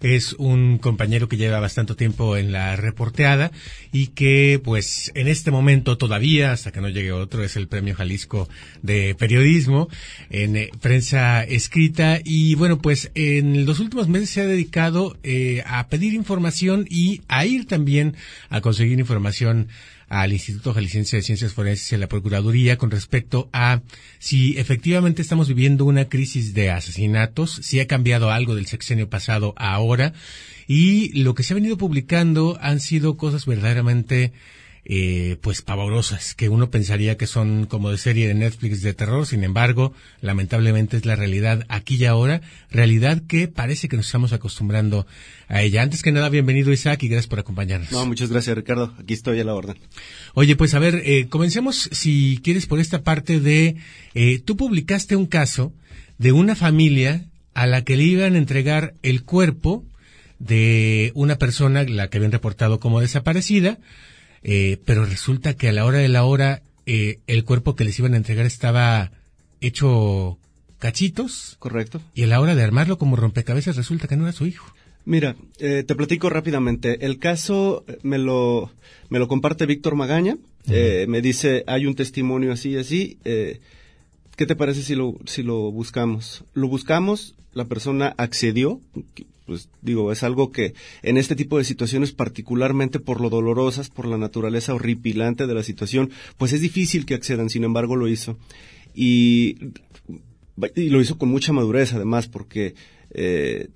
es un compañero que lleva bastante tiempo en la reporteada y que pues en este momento todavía, hasta que no llegue otro, es el Premio Jalisco de Periodismo en eh, prensa escrita. Y bueno pues en los últimos meses se ha dedicado eh, a pedir información y a ir también a conseguir información al Instituto Jalisciense de Ciencias Forenses y a la Procuraduría con respecto a si efectivamente estamos viviendo una crisis de asesinatos, si ha cambiado algo del sexenio pasado a ahora. Y lo que se ha venido publicando han sido cosas verdaderamente eh, pues pavorosas, que uno pensaría que son como de serie de Netflix de terror, sin embargo, lamentablemente es la realidad aquí y ahora, realidad que parece que nos estamos acostumbrando a ella. Antes que nada, bienvenido Isaac y gracias por acompañarnos. No, muchas gracias Ricardo, aquí estoy a la orden. Oye, pues a ver, eh, comencemos si quieres por esta parte de, eh, tú publicaste un caso de una familia a la que le iban a entregar el cuerpo de una persona, la que habían reportado como desaparecida, eh, pero resulta que a la hora de la hora eh, el cuerpo que les iban a entregar estaba hecho cachitos. Correcto. Y a la hora de armarlo como rompecabezas resulta que no era su hijo. Mira, eh, te platico rápidamente. El caso me lo, me lo comparte Víctor Magaña. me dice, hay un testimonio así, así. ¿Qué te parece si lo, si lo buscamos? Lo buscamos, la persona accedió, pues digo, es algo que en este tipo de situaciones, particularmente por lo dolorosas, por la naturaleza horripilante de la situación, pues es difícil que accedan, sin embargo lo hizo. Y, y lo hizo con mucha madurez, además, porque eh,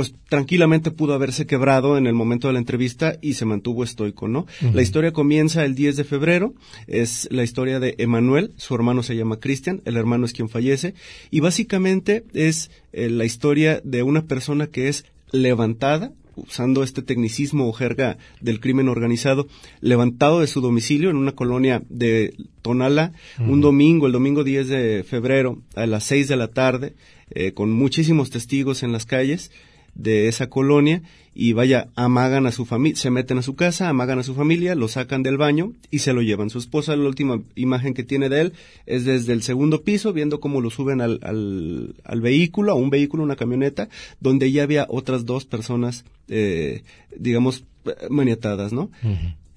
pues tranquilamente pudo haberse quebrado en el momento de la entrevista y se mantuvo estoico, ¿no? La historia comienza el 10 de febrero, es la historia de Emanuel, su hermano se llama Cristian, el hermano es quien fallece, y básicamente es eh, la historia de una persona que es levantada, usando este tecnicismo o jerga del crimen organizado, levantado de su domicilio en una colonia de Tonala, un domingo, el domingo 10 de febrero, a las 6 de la tarde, eh, con muchísimos testigos en las calles, de esa colonia y vaya, amagan a su familia, se meten a su casa, amagan a su familia, lo sacan del baño y se lo llevan. Su esposa, la última imagen que tiene de él es desde el segundo piso, viendo cómo lo suben al, al, al vehículo, a un vehículo, una camioneta, donde ya había otras dos personas, eh, digamos, maniatadas, ¿no?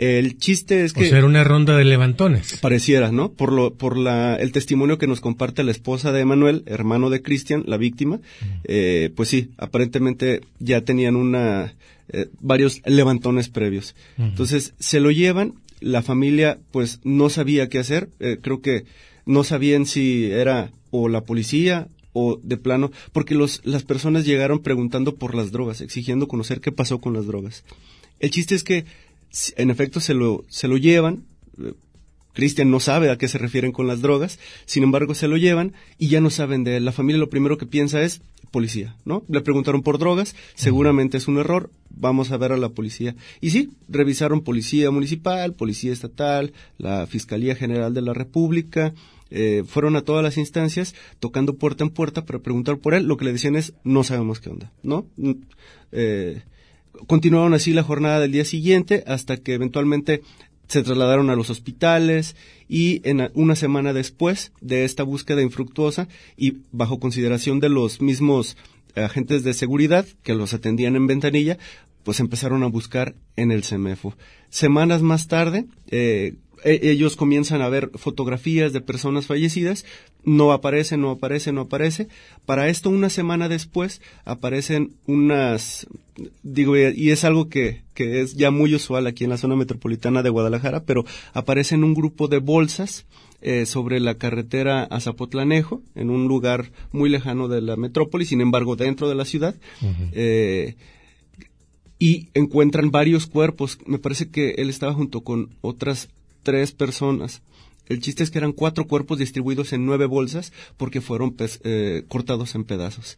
El chiste es que... O sea, era una ronda de levantones. Pareciera, ¿no? Por, lo, por la, el testimonio que nos comparte la esposa de Emanuel, hermano de Cristian, la víctima, eh, pues sí, aparentemente ya tenían una, eh, varios levantones previos. Entonces, se lo llevan, la familia pues no sabía qué hacer, eh, creo que no sabían si era o la policía o de plano, porque los, las personas llegaron preguntando por las drogas, exigiendo conocer qué pasó con las drogas. El chiste es que en efecto se lo, se lo llevan. Cristian no sabe a qué se refieren con las drogas, sin embargo se lo llevan y ya no saben de él. La familia lo primero que piensa es policía, ¿no? Le preguntaron por drogas, seguramente es un error, vamos a ver a la policía. Y sí, revisaron policía municipal, policía estatal, la Fiscalía General de la República, eh, fueron a todas las instancias tocando puerta en puerta para preguntar por él. Lo que le decían es, no sabemos qué onda, ¿no? Eh, continuaron así la jornada del día siguiente hasta que eventualmente se trasladaron a los hospitales y en una semana después de esta búsqueda infructuosa y bajo consideración de los mismos agentes de seguridad que los atendían en ventanilla, pues empezaron a buscar en el CEMEFO. Semanas más tarde, eh, ellos comienzan a ver fotografías de personas fallecidas, no aparece, no aparece, no aparece. Para esto, una semana después, aparecen unas, digo, y es algo que, que es ya muy usual aquí en la zona metropolitana de Guadalajara, pero aparecen un grupo de bolsas eh, sobre la carretera a Zapotlanejo, en un lugar muy lejano de la metrópoli, sin embargo, dentro de la ciudad. eh, y encuentran varios cuerpos. Me parece que él estaba junto con otras tres personas. El chiste es que eran cuatro cuerpos distribuidos en nueve bolsas porque fueron eh, cortados en pedazos.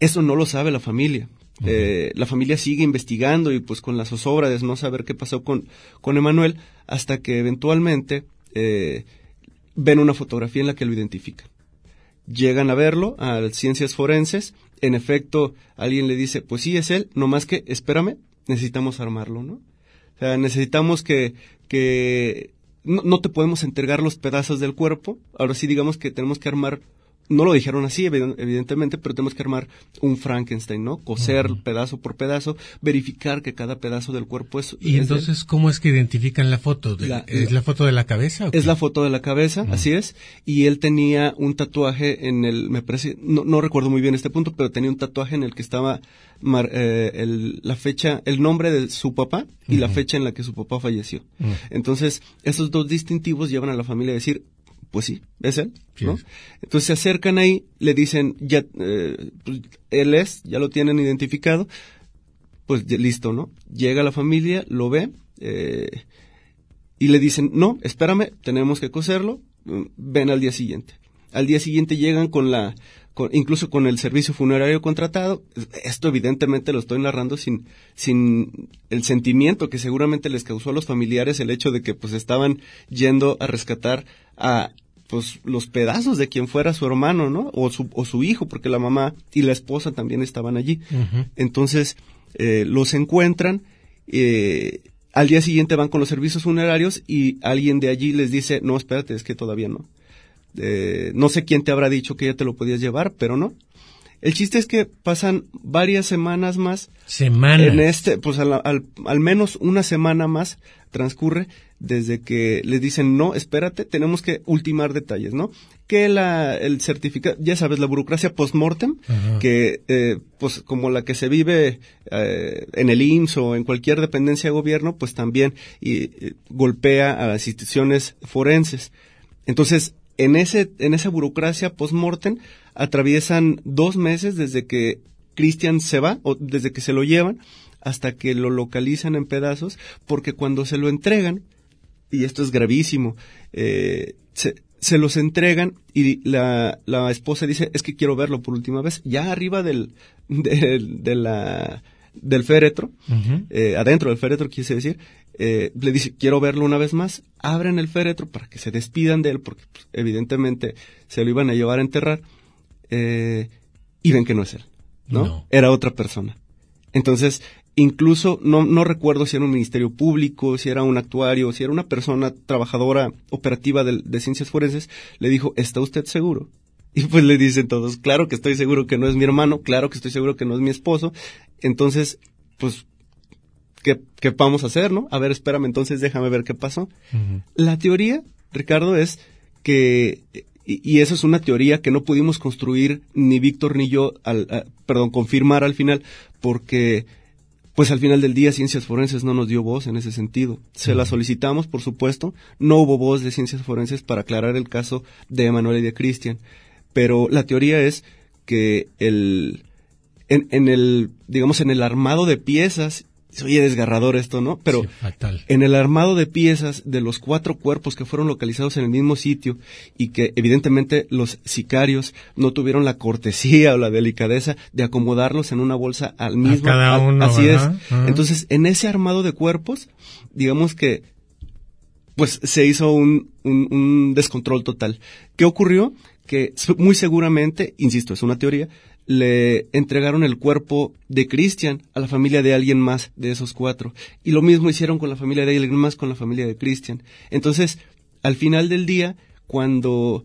Eso no lo sabe la familia, Eh, la familia sigue investigando y pues con la zozobra de no saber qué pasó con, con Emanuel hasta que eventualmente eh, ven una fotografía en la que lo identifican. Llegan a verlo a ciencias forenses. En efecto, alguien le dice, pues sí, es él, no más que, espérame, necesitamos armarlo, ¿no? O sea, necesitamos que, que no, no, te podemos entregar los pedazos del cuerpo. Ahora sí, digamos que tenemos que armar no lo dijeron así, evidentemente, pero tenemos que armar un Frankenstein, ¿no? Coser pedazo por pedazo, verificar que cada pedazo del cuerpo es. ¿Y entonces cómo es que identifican la foto? ¿Es la foto de la cabeza? Es la foto de la cabeza, así es. Y él tenía un tatuaje en el, me parece, no, no recuerdo muy bien este punto, pero tenía un tatuaje en el que estaba eh, el, la fecha, el nombre de su papá y la fecha en la que su papá falleció. Entonces, esos dos distintivos llevan a la familia a decir, pues sí, es él, ¿no? Entonces se acercan ahí, le dicen, ya, eh, pues, él es, ya lo tienen identificado, pues listo, ¿no? Llega la familia, lo ve, eh, y le dicen, no, espérame, tenemos que coserlo, mm, ven al día siguiente. Al día siguiente llegan con la, incluso con el servicio funerario contratado. Esto evidentemente lo estoy narrando sin, sin el sentimiento que seguramente les causó a los familiares el hecho de que pues estaban yendo a rescatar a pues los pedazos de quien fuera su hermano, ¿no? O su, o su hijo, porque la mamá y la esposa también estaban allí. Entonces, eh, los encuentran, eh, al día siguiente van con los servicios funerarios y alguien de allí les dice, no, espérate, es que todavía no. Eh, no sé quién te habrá dicho que ya te lo podías llevar, pero no. El chiste es que pasan varias semanas más. Semanas. En este, pues al, al, menos una semana más transcurre desde que les dicen, no, espérate, tenemos que ultimar detalles, ¿no? Que la, el certificado, ya sabes, la burocracia post-mortem, que, eh, pues como la que se vive eh, en el IMSS o en cualquier dependencia de gobierno, pues también y, golpea a las instituciones forenses. Entonces, en ese, en esa burocracia post-mortem, atraviesan dos meses desde que Christian se va o desde que se lo llevan hasta que lo localizan en pedazos, porque cuando se lo entregan, y esto es gravísimo, eh, se, se, los entregan y la, la, esposa dice, es que quiero verlo por última vez, ya arriba del, del, de la, del féretro, eh, adentro del féretro quise decir, eh, le dice, quiero verlo una vez más, abren el féretro para que se despidan de él, porque pues, evidentemente se lo iban a llevar a enterrar, eh, y ven que no es él, ¿no? Era otra persona. Entonces, incluso no, no recuerdo si era un ministerio público, si era un actuario, si era una persona trabajadora operativa de, de ciencias forenses, le dijo, ¿está usted seguro? Y pues le dicen todos, claro que estoy seguro que no es mi hermano, claro que estoy seguro que no es mi esposo. Entonces, pues, ¿qué, qué vamos a hacer, no? A ver, espérame, entonces déjame ver qué pasó. La teoría, Ricardo, es que y, eso es una teoría que no pudimos construir ni Víctor ni yo, al, perdón, confirmar al final, porque pues al final del día Ciencias Forenses no nos dio voz en ese sentido. Se la solicitamos, por supuesto, no hubo voz de Ciencias Forenses para aclarar el caso de Emanuel y de Cristian, pero la teoría es que el, en, en el, digamos, en el armado de piezas se oye desgarrador esto, ¿no? Pero en el armado de piezas de los cuatro cuerpos que fueron localizados en el mismo sitio y que evidentemente los sicarios no tuvieron la cortesía o la delicadeza de acomodarlos en una bolsa al mismo. cada uno, así es. Entonces, en ese armado de cuerpos, digamos que pues se hizo un, un, un descontrol total. ¿Qué ocurrió? Que muy seguramente, insisto, es una teoría, le entregaron el cuerpo de Christian a la familia de alguien más de esos cuatro. Y lo mismo hicieron con la familia de alguien más con la familia de Christian. Entonces, al final del día, cuando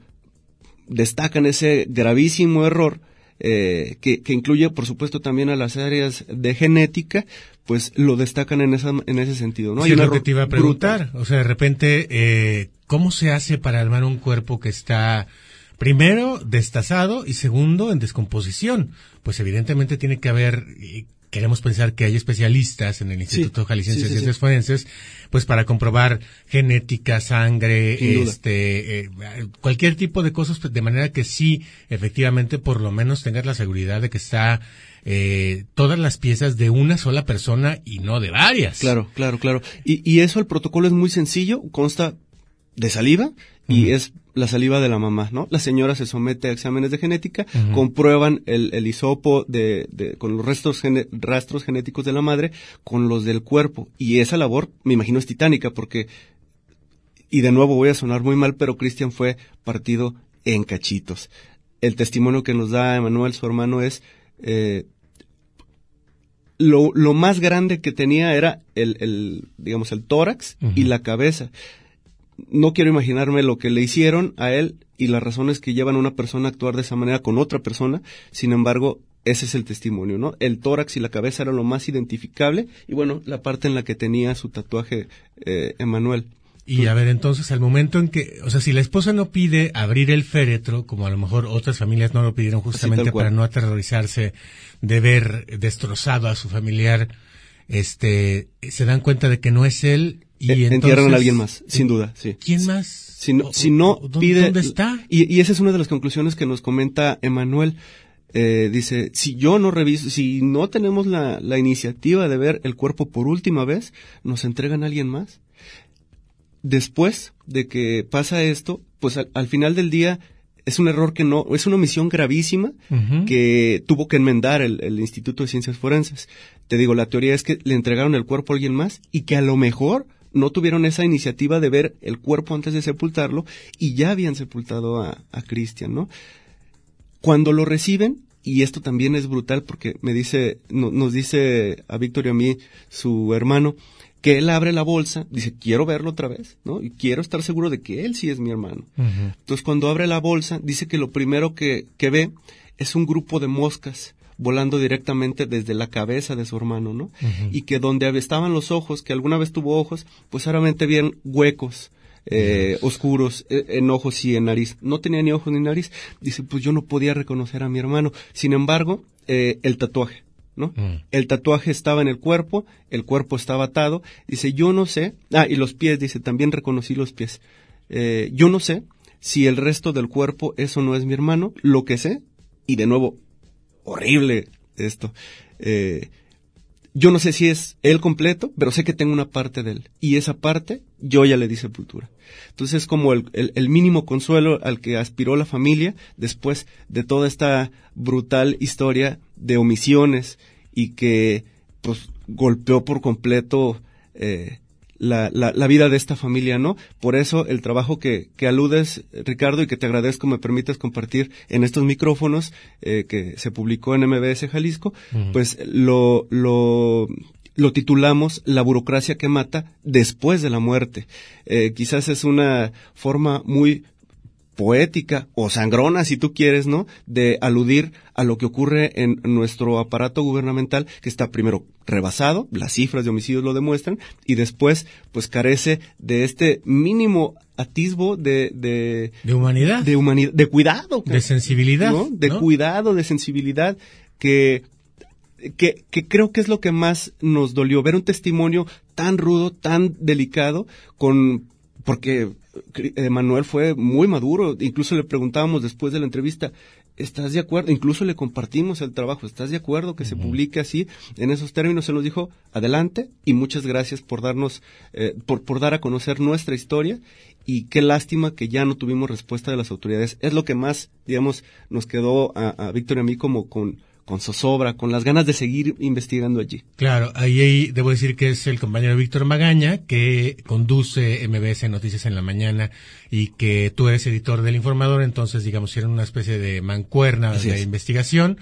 destacan ese gravísimo error, eh, que, que, incluye, por supuesto, también a las áreas de genética, pues lo destacan en, esa, en ese sentido. ¿no? Hay lo que te iba a preguntar. O sea, de repente, eh, ¿cómo se hace para armar un cuerpo que está primero destazado y segundo en descomposición. Pues evidentemente tiene que haber, queremos pensar que hay especialistas en el Instituto Jalisciense de Ciencias Forenses, pues para comprobar genética, sangre, este, eh, cualquier tipo de cosas, de manera que sí, efectivamente, por lo menos tengas la seguridad de que está eh, todas las piezas de una sola persona y no de varias. Claro, claro, claro. Y, y eso el protocolo es muy sencillo, consta de saliva y es la saliva de la mamá, ¿no? La señora se somete a exámenes de genética, comprueban el, el hisopo de, de, con los restos rastros genéticos de la madre con los del cuerpo. Y esa labor, me imagino, es titánica porque, y de nuevo voy a sonar muy mal, pero Cristian fue partido en cachitos. El testimonio que nos da Emanuel, su hermano, es, eh, lo, lo, más grande que tenía era el, el digamos, el tórax y la cabeza no quiero imaginarme lo que le hicieron a él y las razones que llevan a una persona a actuar de esa manera con otra persona. Sin embargo, ese es el testimonio, ¿no? El tórax y la cabeza eran lo más identificable y bueno, la parte en la que tenía su tatuaje eh, Emanuel. Y a ver, entonces, al momento en que, o sea, si la esposa no pide abrir el féretro, como a lo mejor otras familias no lo pidieron justamente para no aterrorizarse de ver destrozado a su familiar, este, se dan cuenta de que no es él y eh, entierran a alguien más, sin duda, sí. ¿Quién más? Si no, si no pide... ¿Dónde está? Y, y, esa es una de las conclusiones que nos comenta Emanuel. Eh, dice, si yo no reviso, si no tenemos la, la iniciativa de ver el cuerpo por última vez, nos entregan a alguien más. Después de que pasa esto, pues al, final del día es un error que no, es una omisión gravísima que tuvo que enmendar el, el, Instituto de Ciencias Forenses. Te digo, la teoría es que le entregaron el cuerpo a alguien más y que a lo mejor no tuvieron esa iniciativa de ver el cuerpo antes de sepultarlo y ya habían sepultado a, a Cristian, ¿no? Cuando lo reciben, y esto también es brutal porque me dice, nos dice a Víctor y a mí, su hermano, que él abre la bolsa, dice, quiero verlo otra vez, ¿no? Y quiero estar seguro de que él sí es mi hermano. Entonces, cuando abre la bolsa, dice que lo primero que, que ve es un grupo de moscas volando directamente desde la cabeza de su hermano, ¿no? Y que donde estaban los ojos, que alguna vez tuvo ojos, pues solamente bien huecos, eh, oscuros eh, en ojos y en nariz. No tenía ni ojos ni nariz. Dice, pues yo no podía reconocer a mi hermano. Sin embargo, eh, el tatuaje, ¿no? Mm. El tatuaje estaba en el cuerpo, el cuerpo estaba atado. Dice, yo no sé. Ah, y los pies, dice, también reconocí los pies. Eh, yo no sé si el resto del cuerpo, eso no es mi hermano. Lo que sé, y de nuevo, horrible esto. Eh, yo no sé si es él completo, pero sé que tengo una parte de él. Y esa parte yo ya le di sepultura. Entonces es como el, mínimo consuelo al que aspiró la familia después de toda esta brutal historia de omisiones y que pues golpeó por completo eh, la, la, la, vida de esta familia, ¿no? Por eso el trabajo que, que aludes, Ricardo, y que te agradezco me permites compartir en estos micrófonos eh, que se publicó en MBS Jalisco, pues lo, lo, lo titulamos La burocracia que mata después de la muerte. Eh, quizás es una forma muy poética o sangrona, si tú quieres, ¿no? De aludir a lo que ocurre en nuestro aparato gubernamental, que está primero rebasado, las cifras de homicidios lo demuestran, y después, pues carece de este mínimo atisbo de, de, de humanidad, de humanidad, de cuidado, de sensibilidad, ¿no? De cuidado, de sensibilidad, que que, que, creo que es lo que más nos dolió, ver un testimonio tan rudo, tan delicado, con, porque Manuel fue muy maduro, incluso le preguntábamos después de la entrevista, ¿estás de acuerdo? Incluso le compartimos el trabajo, ¿estás de acuerdo que se publique así? En esos términos se nos dijo, adelante y muchas gracias por darnos, eh, por, por dar a conocer nuestra historia y qué lástima que ya no tuvimos respuesta de las autoridades. Es lo que más, digamos, nos quedó a, a Víctor y a mí como con, con zozobra, con las ganas de seguir investigando allí. Claro, ahí, debo decir que es el compañero Víctor Magaña, que conduce MBS Noticias en la mañana y que tú eres editor del Informador, entonces digamos eran una especie de mancuerna de investigación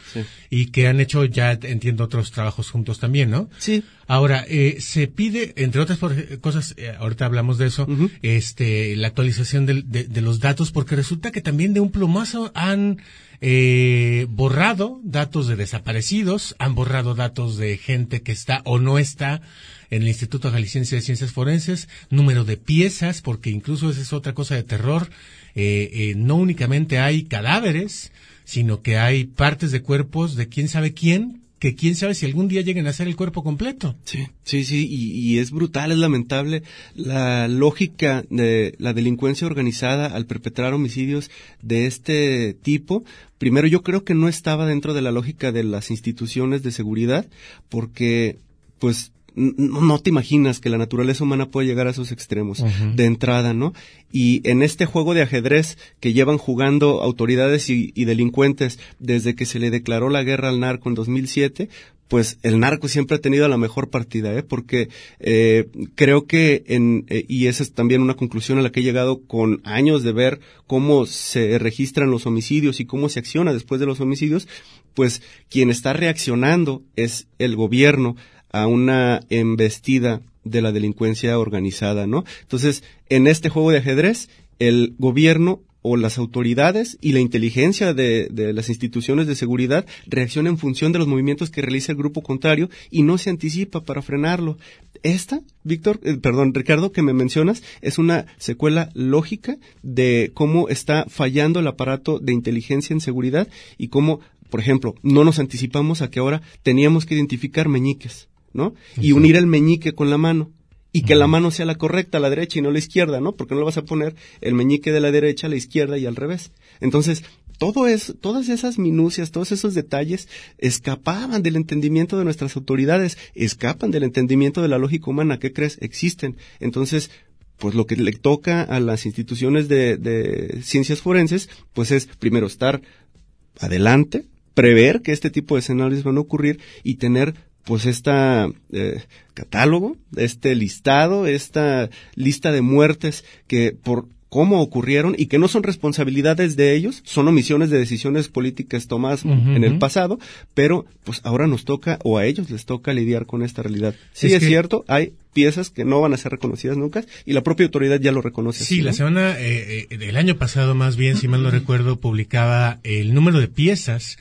y que han hecho ya, entiendo, otros trabajos juntos también, ¿no? Sí. Ahora, eh, se pide, entre otras cosas, eh, ahorita hablamos de eso, este, la actualización de, de los datos, porque resulta que también de un plumazo han eh, borrado datos de desaparecidos, han borrado datos de gente que está o no está en el Instituto Jalisciense de Ciencias Forenses, número de piezas, porque incluso esa es otra cosa de terror, eh, eh, no únicamente hay cadáveres, sino que hay partes de cuerpos de quién sabe quién que quién sabe si algún día lleguen a ser el cuerpo completo. Sí, sí, sí, y, es brutal, es lamentable la lógica de la delincuencia organizada al perpetrar homicidios de este tipo. Primero, yo creo que no estaba dentro de la lógica de las instituciones de seguridad, porque, pues, no, te imaginas que la naturaleza humana puede llegar a esos extremos de entrada, ¿no? Y en este juego de ajedrez que llevan jugando autoridades y, delincuentes desde que se le declaró la guerra al narco en 2007, pues el narco siempre ha tenido la mejor partida, ¿eh? porque eh, creo que, en, eh, y esa es también una conclusión a la que he llegado con años de ver cómo se registran los homicidios y cómo se acciona después de los homicidios, pues quien está reaccionando es el gobierno a una embestida de la delincuencia organizada, ¿no? Entonces, en este juego de ajedrez, el gobierno o las autoridades y la inteligencia de, las instituciones de seguridad reaccionan en función de los movimientos que realiza el grupo contrario y no se anticipa para frenarlo. Esta, Víctor, eh, perdón, Ricardo, que me mencionas, es una secuela lógica de cómo está fallando el aparato de inteligencia en seguridad y cómo, por ejemplo, no nos anticipamos a que ahora teníamos que identificar meñiques ¿no? Y unir el meñique con la mano. Y que la mano sea la correcta, la derecha y no la izquierda, ¿no? Porque no le vas a poner el meñique de la derecha a la izquierda y al revés. Entonces, todo es, todas esas minucias, todos esos detalles escapaban del entendimiento de nuestras autoridades, escapan del entendimiento de la lógica humana. ¿Qué crees? Existen. Entonces, pues lo que le toca a las instituciones de, de ciencias forenses, pues es primero estar adelante, prever que este tipo de escenarios van a ocurrir y tener pues esta eh, catálogo, este listado, esta lista de muertes que por cómo ocurrieron y que no son responsabilidades de ellos, son omisiones de decisiones políticas tomadas en el pasado, pero pues ahora nos toca o a ellos les toca lidiar con esta realidad. Sí es, cierto, hay piezas que no van a ser reconocidas nunca y la propia autoridad ya lo reconoce. Sí, la semana, eh, eh, el año pasado más bien, si mal no recuerdo, publicaba el número de piezas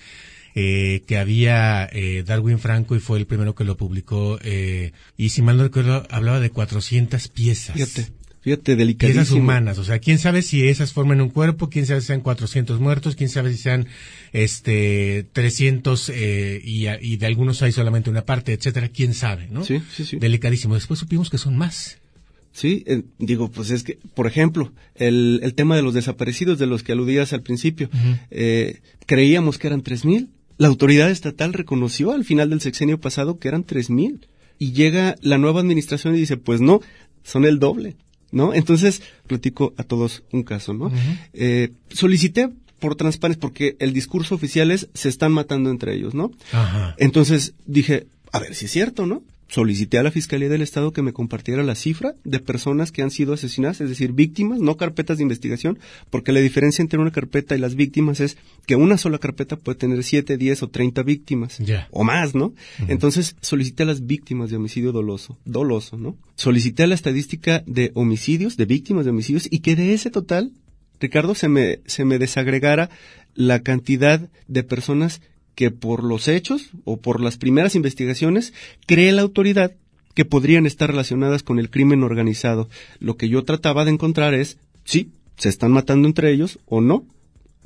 eh, que había eh, Darwin Franco y fue el primero que lo publicó eh, y si mal no recuerdo hablaba de 400 piezas. Fíjate. Fíjate, delicadísimo. Piezas humanas, o sea, quién sabe si esas forman un cuerpo, quién sabe si sean 400 muertos, quién sabe si sean este 300 eh, y, y de algunos hay solamente una parte, etcétera, quién sabe, ¿no? Sí, sí, sí. Delicadísimo. Después supimos que son más. Sí, eh, digo, pues es que, por ejemplo, el, el tema de los desaparecidos de los que aludías al principio, eh, creíamos que eran tres mil la autoridad estatal reconoció al final del sexenio pasado que eran tres mil. Y llega la nueva administración y dice, pues no, son el doble, ¿no? Entonces, platico a todos un caso, ¿no? eh, solicité por transparencia, porque el discurso oficial es, se están matando entre ellos, ¿no? Ajá. Entonces dije, a ver si es cierto, ¿no? Solicité a la Fiscalía del Estado que me compartiera la cifra de personas que han sido asesinadas, es decir, víctimas, no carpetas de investigación, porque la diferencia entre una carpeta y las víctimas es que una sola carpeta puede tener 7, 10 o 30 víctimas, o más, ¿no? Entonces, solicité a las víctimas de homicidio doloso, doloso, ¿no? Solicité la estadística de homicidios, de víctimas de homicidios, y que de ese total, Ricardo, se me, se me desagregara la cantidad de personas que por los hechos o por las primeras investigaciones cree la autoridad que podrían estar relacionadas con el crimen organizado. Lo que yo trataba de encontrar es, sí, se están matando entre ellos o no,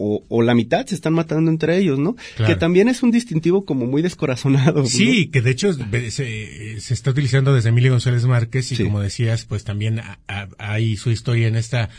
o, la mitad se están matando entre ellos, ¿no? Que también es un distintivo como muy descorazonado. Sí, que de hecho se, está utilizando desde Emilio González Márquez y como decías, pues también hay su historia en esta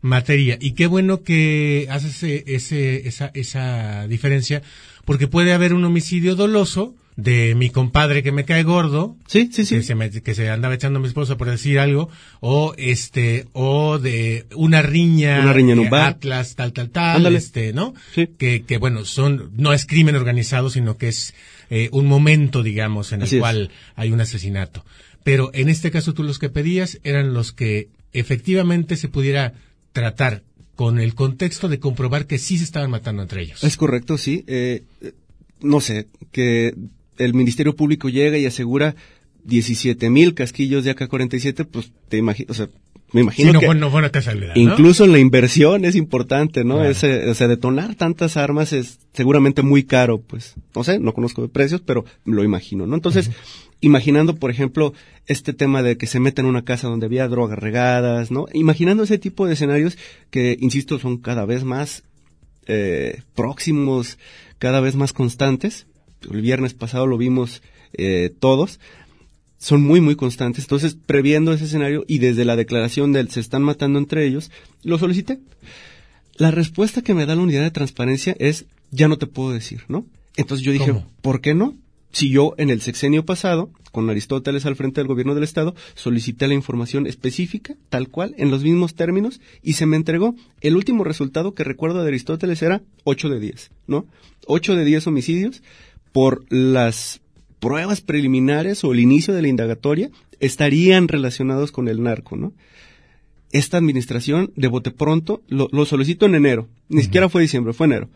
materia. Y qué bueno que haces ese, esa, esa diferencia, porque puede haber un homicidio doloso de mi compadre que me cae gordo. Sí, sí, sí. Que se, que se andaba echando a mi esposa por decir algo. O este, o de una riña. Una riña en un bar. Atlas, tal, tal, tal. Este, ¿no? Sí. Que, que bueno, son, no es crimen organizado, sino que es eh, un momento, digamos, en el cual hay un asesinato. Pero en este caso tú los que pedías eran los que efectivamente se pudiera tratar con el contexto de comprobar que sí se estaban matando entre ellos. Es correcto, sí. Eh, no sé, que el Ministerio Público llega y asegura 17 mil casquillos de AK-47, pues te imaginas, o sea, me imagino no que no incluso en la inversión es importante, ¿no? Ese, o sea, detonar tantas armas es seguramente muy caro, pues, no sé, no conozco de precios, pero lo imagino, ¿no? Entonces, imaginando, por ejemplo, este tema de que se meta en una casa donde había drogas regadas, ¿no? Imaginando ese tipo de escenarios que, insisto, son cada vez más eh, próximos, cada vez más constantes. El viernes pasado lo vimos eh, todos. Son muy, muy constantes. Entonces, previendo ese escenario y desde la declaración del se están matando entre ellos, lo solicité. La respuesta que me da la unidad de transparencia es, ya no te puedo decir, ¿no? Entonces yo dije, ¿por qué no? si yo en el sexenio pasado, con Aristóteles al frente del gobierno del Estado, solicité la información específica, tal cual, en los mismos términos, y se me entregó. El último resultado que recuerdo de Aristóteles era 8 de 10, ¿no? 8 de 10 homicidios por las pruebas preliminares o el inicio de la indagatoria estarían relacionados con el narco, ¿no? Esta administración, de bote pronto, lo, lo solicito en enero, ni siquiera fue diciembre, fue enero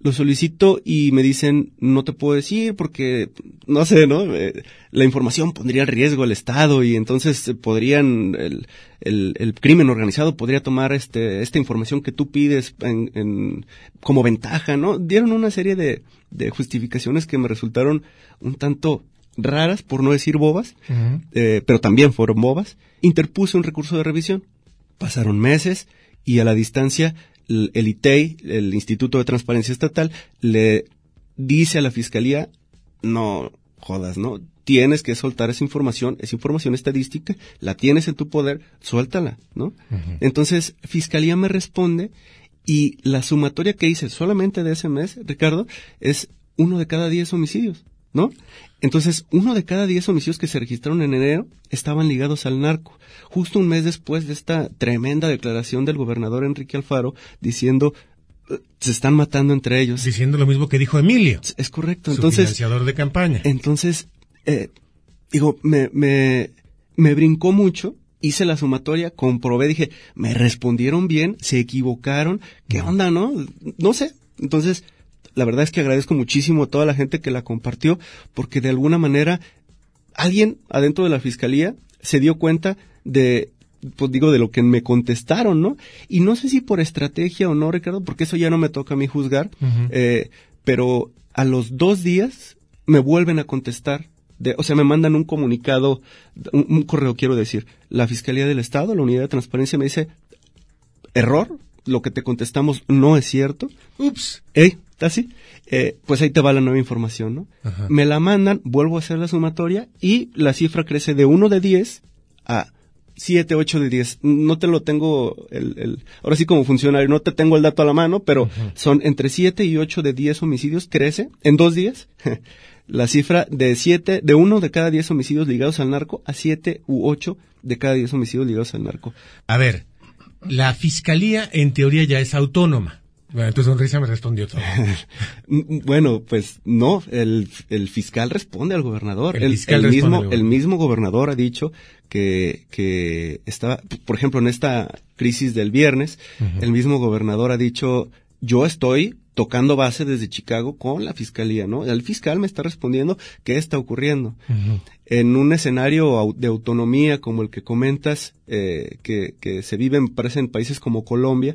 lo solicito y me dicen, no te puedo decir porque, no sé, ¿no? Eh, la información pondría en riesgo al Estado y entonces podrían, el, el, el, crimen organizado podría tomar este, esta información que tú pides en, en, como ventaja, ¿no? Dieron una serie de, de justificaciones que me resultaron un tanto raras, por no decir bobas, eh, pero también fueron bobas. Interpuse un recurso de revisión. Pasaron meses y a la distancia el ITEI, el Instituto de Transparencia Estatal, le dice a la Fiscalía, no jodas, ¿no? Tienes que soltar esa información, esa información estadística, la tienes en tu poder, suéltala, ¿no? Entonces, Fiscalía me responde y la sumatoria que hice solamente de ese mes, Ricardo, es uno de cada diez homicidios, ¿no? Entonces, uno de cada diez homicidios que se registraron en enero estaban ligados al narco. Justo un mes después de esta tremenda declaración del gobernador Enrique Alfaro diciendo eh, se están matando entre ellos. Diciendo lo mismo que dijo Emilio. Es correcto. Su entonces, financiador de campaña. Entonces, eh, digo, me, me, me brincó mucho hice la sumatoria, comprobé, dije, me respondieron bien, se equivocaron, ¿qué onda, no? No sé. Entonces, la verdad es que agradezco muchísimo a toda la gente que la compartió, porque de alguna manera alguien adentro de la fiscalía se dio cuenta de pues digo, de lo que me contestaron, ¿no? Y no sé si por estrategia o no, Ricardo, porque eso ya no me toca a mí juzgar, eh, pero a los dos días me vuelven a contestar. De, o sea, me mandan un comunicado, un, un, correo quiero decir, la Fiscalía del Estado, la Unidad de Transparencia me dice, error, lo que te contestamos no es cierto. Ups. ¿Eh? Así? Eh, pues ahí te va la nueva información, ¿no? Ajá. Me la mandan, vuelvo a hacer la sumatoria y la cifra crece de 1 de 10 a 7, 8 de 10. No te lo tengo, el, el, ahora sí como funcionario, no te tengo el dato a la mano, pero Ajá. son entre 7 y 8 de 10 homicidios, crece en dos días. la cifra de 7, de 1 de cada 10 homicidios ligados al narco a 7 u 8 de cada 10 homicidios ligados al narco. A ver, la fiscalía en teoría ya es autónoma. Bueno, tu sonrisa me respondió todo. bueno, pues no, el, el fiscal responde al gobernador. El, el, el mismo, el mismo gobernador ha dicho que, que estaba, por ejemplo, en esta crisis del viernes, uh -huh. el mismo gobernador ha dicho, yo estoy tocando base desde Chicago con la fiscalía, ¿no? El fiscal me está respondiendo qué está ocurriendo. Uh -huh. En un escenario de autonomía como el que comentas, eh, que, que se vive, parece, en países como Colombia,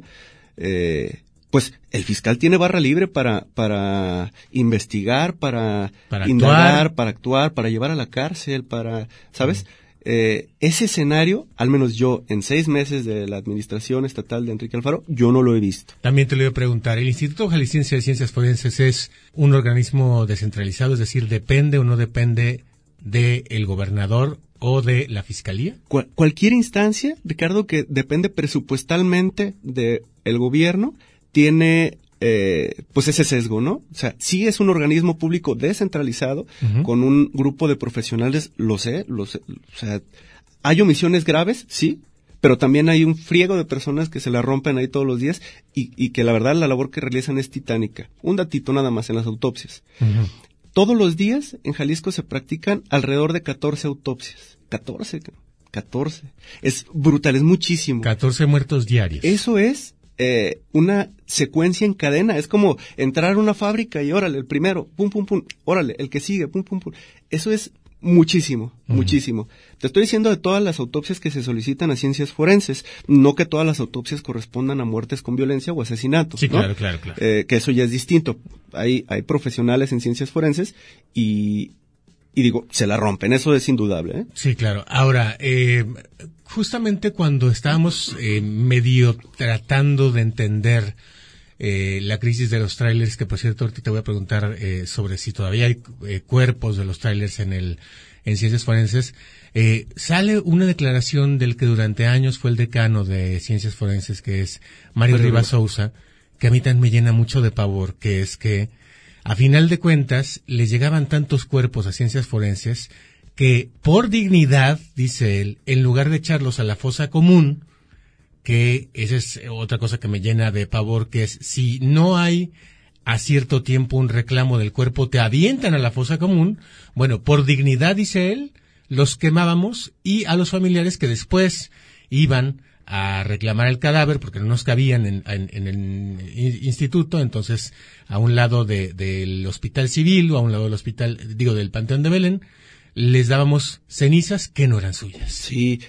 eh, pues el fiscal tiene barra libre para, para investigar, para, para indagar, actuar. para actuar, para llevar a la cárcel, para, ¿sabes? Eh, ese escenario, al menos yo, en seis meses de la administración estatal de Enrique Alfaro, yo no lo he visto. También te lo voy a preguntar, ¿el Instituto Jalisciense de Ciencias Forenses es un organismo descentralizado, es decir, depende o no depende del el gobernador o de la fiscalía? Cual, cualquier instancia, Ricardo, que depende presupuestalmente del el gobierno, tiene eh, pues ese sesgo, ¿no? O sea, sí es un organismo público descentralizado, uh -huh. con un grupo de profesionales, lo sé, lo sé, o sea, hay omisiones graves, sí, pero también hay un friego de personas que se la rompen ahí todos los días y, y que la verdad la labor que realizan es titánica. Un datito nada más en las autopsias. Uh -huh. Todos los días en Jalisco se practican alrededor de 14 autopsias. 14, 14. Es brutal, es muchísimo. 14 muertos diarios. Eso es eh, una secuencia en cadena. Es como entrar a una fábrica y órale, el primero, pum, pum, pum, órale, el que sigue, pum, pum, pum. Eso es muchísimo, uh -huh. muchísimo. Te estoy diciendo de todas las autopsias que se solicitan a ciencias forenses, no que todas las autopsias correspondan a muertes con violencia o asesinatos. Sí, ¿no? claro, claro, claro. Eh, que eso ya es distinto. Hay, hay profesionales en ciencias forenses y, y digo, se la rompen, eso es indudable. ¿eh? Sí, claro. Ahora, eh, justamente cuando estábamos eh, medio tratando de entender eh, la crisis de los trailers, que por cierto ahorita te voy a preguntar eh, sobre si todavía hay eh, cuerpos de los trailers en el en ciencias forenses, eh, sale una declaración del que durante años fue el decano de ciencias forenses, que es Mario Rivas Sousa, que a mí también me llena mucho de pavor, que es que a final de cuentas, les llegaban tantos cuerpos a ciencias forenses que por dignidad, dice él, en lugar de echarlos a la fosa común, que esa es otra cosa que me llena de pavor, que es si no hay a cierto tiempo un reclamo del cuerpo, te avientan a la fosa común, bueno, por dignidad, dice él, los quemábamos y a los familiares que después iban a reclamar el cadáver porque no nos cabían en, el instituto, entonces a un lado del hospital civil o a un lado del hospital, digo, del Panteón de Belén, les dábamos cenizas que no eran suyas. Sí,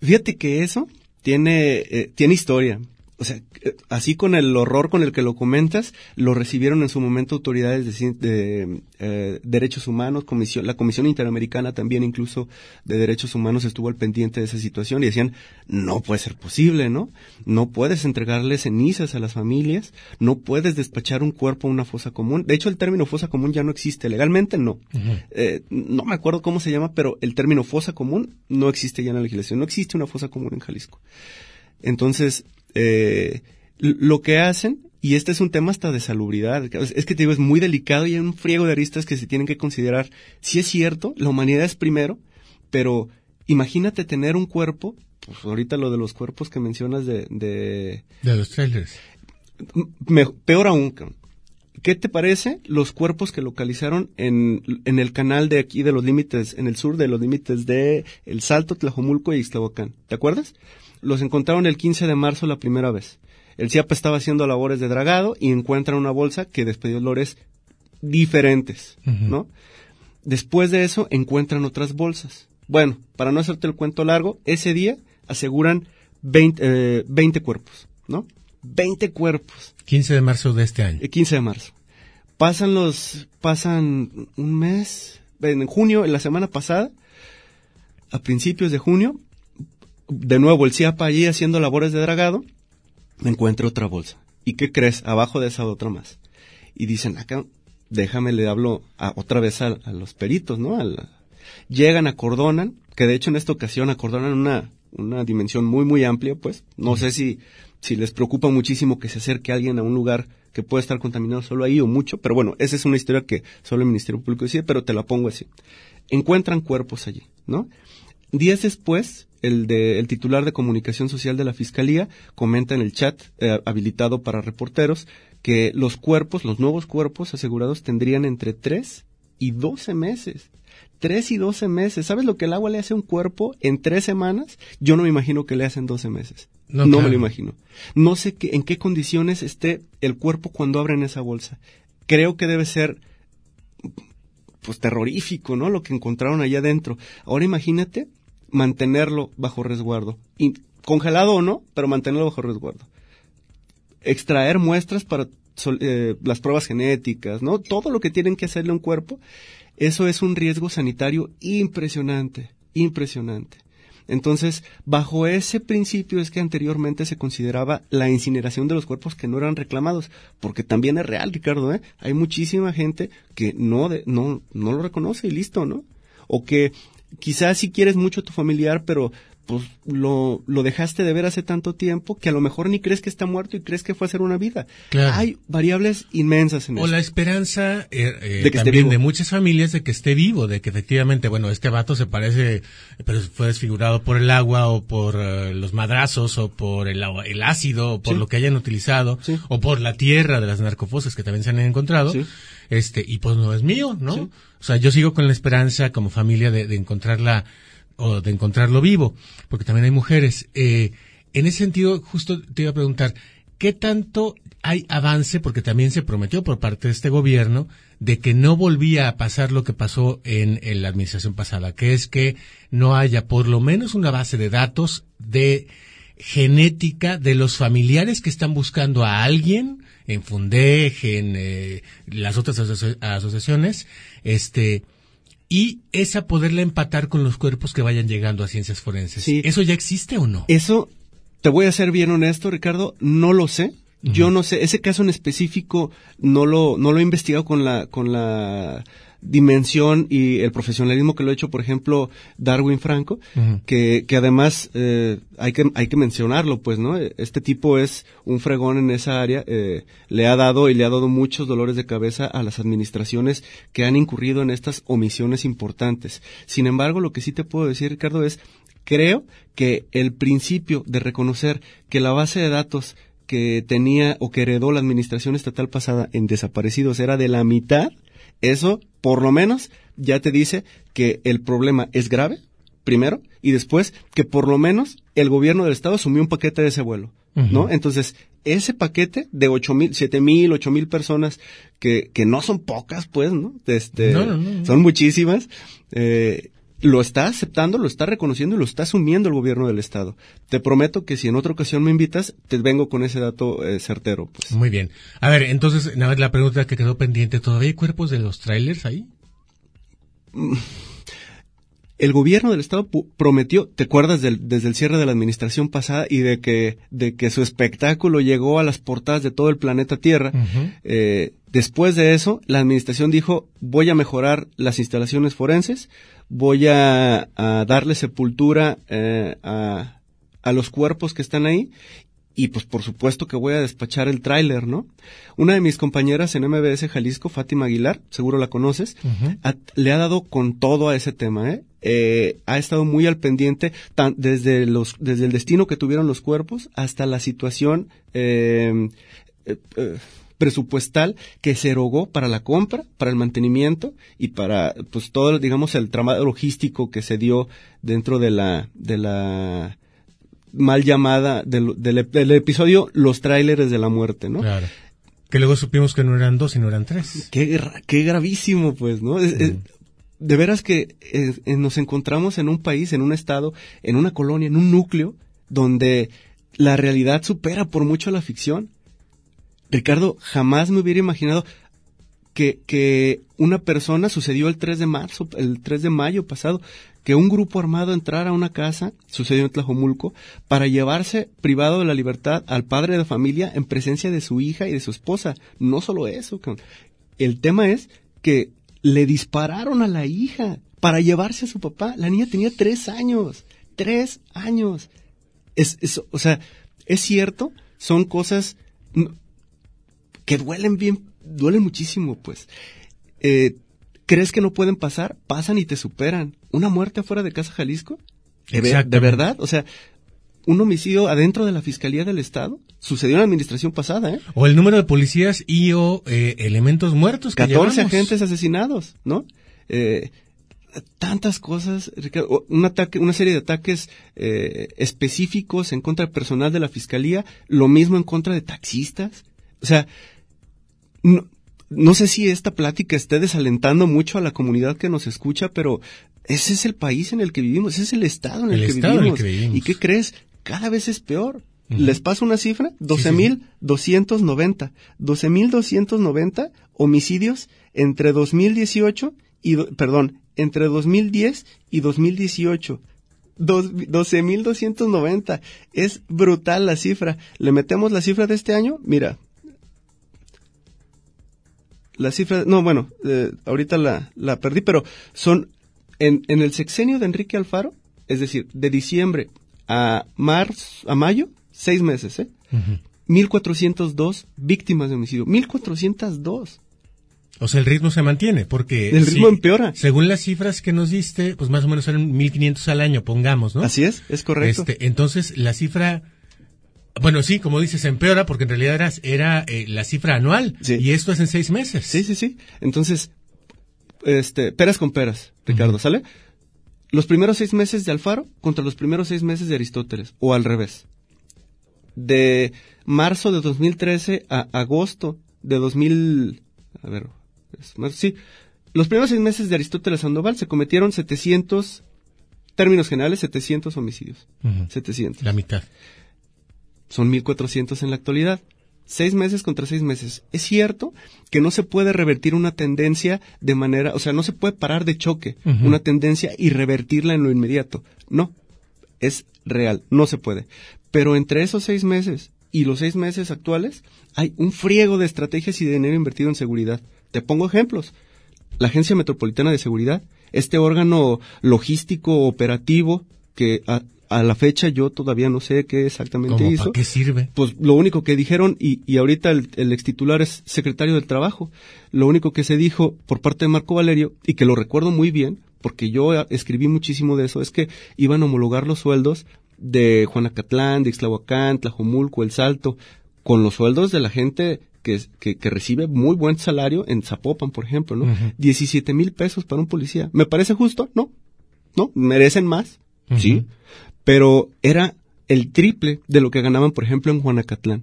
fíjate que eso tiene, eh, tiene historia o sea, así con el horror con el que lo comentas, lo recibieron en su momento autoridades de, eh, derechos humanos, comisión, la Comisión Interamericana también incluso de derechos humanos estuvo al pendiente de esa situación y decían, no puede ser posible, ¿no? No puedes entregarle cenizas a las familias, no puedes despachar un cuerpo a una fosa común. De hecho, el término fosa común ya no existe, legalmente no. Eh, no me acuerdo cómo se llama, pero el término fosa común no existe ya en la legislación, no existe una fosa común en Jalisco. Entonces, eh, lo que hacen, y este es un tema hasta de salubridad, es que te digo, es muy delicado y hay un friego de aristas que se tienen que considerar. Si es cierto, la humanidad es primero, pero imagínate tener un cuerpo, pues ahorita lo de los cuerpos que mencionas de... De, los trailers. peor aún, ¿Qué te parece los cuerpos que localizaron en, en, el canal de aquí de los límites, en el sur de los límites de El Salto, Tlajomulco y Ixtlahuacán? ¿Te acuerdas? Los encontraron el 15 de marzo la primera vez. El CIAPA estaba haciendo labores de dragado y encuentran una bolsa que despedió olores diferentes, ¿no? Después de eso encuentran otras bolsas. Bueno, para no hacerte el cuento largo, ese día aseguran 20, 20 eh, cuerpos, ¿no? 20 cuerpos. 15 de marzo de este año. El 15 de marzo. Pasan los, pasan un mes, en junio, en la semana pasada, a principios de junio, de nuevo el CIAPA allí haciendo labores de dragado, me encuentro otra bolsa. ¿Y qué crees? Abajo de esa otra más. Y dicen, acá, déjame, le hablo a, otra vez a, los peritos, ¿no? llegan, acordonan, que de hecho en esta ocasión acordonan una, una dimensión muy, muy amplia, pues. No sé si, si les preocupa muchísimo que se acerque alguien a un lugar que puede estar contaminado solo ahí o mucho, pero bueno, esa es una historia que solo el Ministerio Público decide, pero te la pongo así. Encuentran cuerpos allí, ¿no? Días después, el, de, el titular de comunicación social de la Fiscalía comenta en el chat eh, habilitado para reporteros que los cuerpos, los nuevos cuerpos asegurados tendrían entre 3 y 12 meses. 3 y 12 meses. ¿Sabes lo que el agua le hace a un cuerpo en 3 semanas? Yo no me imagino que le hacen 12 meses. No, me lo imagino. No sé en qué condiciones esté el cuerpo cuando abren esa bolsa. Creo que debe ser pues terrorífico, ¿no? Lo que encontraron allá adentro. Ahora imagínate mantenerlo bajo resguardo. congelado o no, pero mantenerlo bajo resguardo. Extraer muestras para eh, las pruebas genéticas, ¿no? Todo lo que tienen que hacerle a un cuerpo, eso es un riesgo sanitario impresionante, impresionante. Entonces, bajo ese principio es que anteriormente se consideraba la incineración de los cuerpos que no eran reclamados, porque también es real, Ricardo, ¿eh? Hay muchísima gente que no, no, no lo reconoce y listo, ¿no? O que quizás si quieres mucho a tu familiar, pero pues lo, lo dejaste de ver hace tanto tiempo que a lo mejor ni crees que está muerto y crees que fue a hacer una vida. Hay variables inmensas en eso. O la esperanza eh, eh, de también de muchas familias de que esté vivo, de que efectivamente, bueno, este vato se parece, pero fue desfigurado por el agua o por eh, los madrazos o por el, el ácido o por lo que hayan utilizado o por la tierra de las narcofosas que también se han encontrado. Este, y pues no es mío, ¿no? O sea, yo sigo con la esperanza como familia de, de encontrarla o de encontrarlo vivo, porque también hay mujeres. Eh, en ese sentido, justo te iba a preguntar, ¿qué tanto hay avance? Porque también se prometió por parte de este gobierno de que no volvía a pasar lo que pasó en, la administración pasada, que es que no haya por lo menos una base de datos de genética de los familiares que están buscando a alguien en Fundej, en eh, las otras asociaciones, este, y esa poderla empatar con los cuerpos que vayan llegando a ciencias forenses. ¿Eso ya existe o no? Eso, te voy a ser bien honesto, Ricardo, no lo sé. Yo no sé, ese caso en específico no lo, no lo he investigado con la, con la dimensión y el profesionalismo que lo ha hecho, por ejemplo, Darwin Franco, que, que además eh, hay, que, hay que mencionarlo, pues, ¿no? Este tipo es un fregón en esa área, eh, le ha dado y le ha dado muchos dolores de cabeza a las administraciones que han incurrido en estas omisiones importantes. Sin embargo, lo que sí te puedo decir, Ricardo, es creo que el principio de reconocer que la base de datos que tenía o que heredó la administración estatal pasada en desaparecidos era de la mitad, eso por lo menos ya te dice que el problema es grave, primero, y después que por lo menos el gobierno del estado asumió un paquete de ese vuelo, ¿no? Entonces, ese paquete de ocho mil, siete mil, ocho mil personas, que, que no son pocas, pues, ¿no? Este, son muchísimas, eh, lo está aceptando, lo está reconociendo y lo está asumiendo el gobierno del estado. Te prometo que si en otra ocasión me invitas, te vengo con ese dato eh, certero. Pues. Muy bien. A ver, entonces, nada más la pregunta que quedó pendiente, ¿todavía hay cuerpos de los trailers ahí? Mm. El gobierno del estado prometió, ¿te acuerdas del, desde el cierre de la administración pasada y de que, de que su espectáculo llegó a las portadas de todo el planeta Tierra? eh, después de eso, la administración dijo, voy a mejorar las instalaciones forenses, voy a, darle sepultura eh, a, a los cuerpos que están ahí y pues por supuesto que voy a despachar el tráiler, ¿no? Una de mis compañeras en MBS Jalisco, Fátima Aguilar, seguro la conoces, le ha dado con todo a ese tema, ¿eh? ¿eh? ha estado muy al pendiente tan, desde los desde el destino que tuvieron los cuerpos hasta la situación eh, eh, eh presupuestal que se erogó para la compra, para el mantenimiento y para pues todo digamos el trabajo logístico que se dio dentro de la de la mal llamada del, del, episodio Los tráileres de la muerte, ¿no? Claro. Que luego supimos que no eran dos, sino eran tres. Qué, qué gravísimo, pues, ¿no? de veras que eh, nos encontramos en un país, en un estado, en una colonia, en un núcleo, donde la realidad supera por mucho la ficción. Ricardo, jamás me hubiera imaginado que, que una persona, sucedió el 3 de marzo, el 3 de mayo pasado, que un grupo armado entrara a una casa, sucedió en Tlajomulco, para llevarse privado de la libertad al padre de familia en presencia de su hija y de su esposa. No solo eso, el tema es que le dispararon a la hija para llevarse a su papá. La niña tenía tres años, tres años. Es, es o sea, es cierto, son cosas que duelen bien, duelen muchísimo, pues. Eh, ¿Crees que no pueden pasar? Pasan y te superan. ¿Una muerte afuera de Casa Jalisco? ¿De, ¿De verdad? O sea, un homicidio adentro de la Fiscalía del Estado. Sucedió en la administración pasada, ¿eh? O el número de policías y o eh, elementos muertos. Que 14 agentes asesinados, ¿no? Eh, tantas cosas, un ataque, una serie de ataques eh, específicos en contra del personal de la Fiscalía, lo mismo en contra de taxistas. O sea, no, no sé si esta plática esté desalentando mucho a la comunidad que nos escucha, pero ese es el país en el que vivimos, ese es el estado en el, que, vivimos. ¿Y qué crees? Cada vez es peor. ¿Les paso una cifra? 12.290. 12.290 homicidios entre 2018 y, perdón, entre 2010 y 2018. 12.290. Es brutal la cifra. ¿Le metemos la cifra de este año? Mira, la cifra, no, bueno, eh, ahorita la, la perdí, pero son en, en el sexenio de Enrique Alfaro, es decir, de diciembre a marzo, a mayo, seis meses, ¿eh? 1402 víctimas de homicidio. 1402. O sea, el ritmo se mantiene, porque... El ritmo empeora. Según las cifras que nos diste, pues más o menos eran 1500 al año, pongamos, ¿no? Así es, es correcto. Este, entonces, la cifra bueno, sí, como dices, empeora porque en realidad era, era eh, la cifra anual y esto es en seis meses. Sí, sí, sí. Entonces, este, peras con peras, Ricardo, ¿sale? Los primeros seis meses de Alfaro contra los primeros seis meses de Aristóteles, o al revés. De marzo de 2013 a agosto de 2000, a ver, sí, los primeros seis meses de Aristóteles Sandoval se cometieron 700, términos generales, 700 homicidios. 700. La mitad. Son 1.400 en la actualidad. Seis meses contra seis meses. Es cierto que no se puede revertir una tendencia de manera, o sea, no se puede parar de choque una tendencia y revertirla en lo inmediato. No, es real, no se puede. Pero entre esos seis meses y los seis meses actuales hay un friego de estrategias y de dinero invertido en seguridad. Te pongo ejemplos. la Agencia Metropolitana de Seguridad, este órgano logístico operativo que a, a la fecha yo todavía no sé qué exactamente ¿Cómo, hizo. ¿Para qué sirve? Pues lo único que dijeron, y, y ahorita el, el ex titular es secretario del Trabajo, lo único que se dijo por parte de Marco Valerio, y que lo recuerdo muy bien, porque yo escribí muchísimo de eso, es que iban a homologar los sueldos de Juanacatlán, de Ixtlahuacán, Tlajomulco, El Salto, con los sueldos de la gente que, que, que, recibe muy buen salario en Zapopan, por ejemplo, ¿no? Uh -huh. 17 mil pesos para un policía. ¿Me parece justo? No. ¿No? ¿Merecen más? Uh -huh. Sí. Pero era el triple de lo que ganaban, por ejemplo, en Juanacatlán.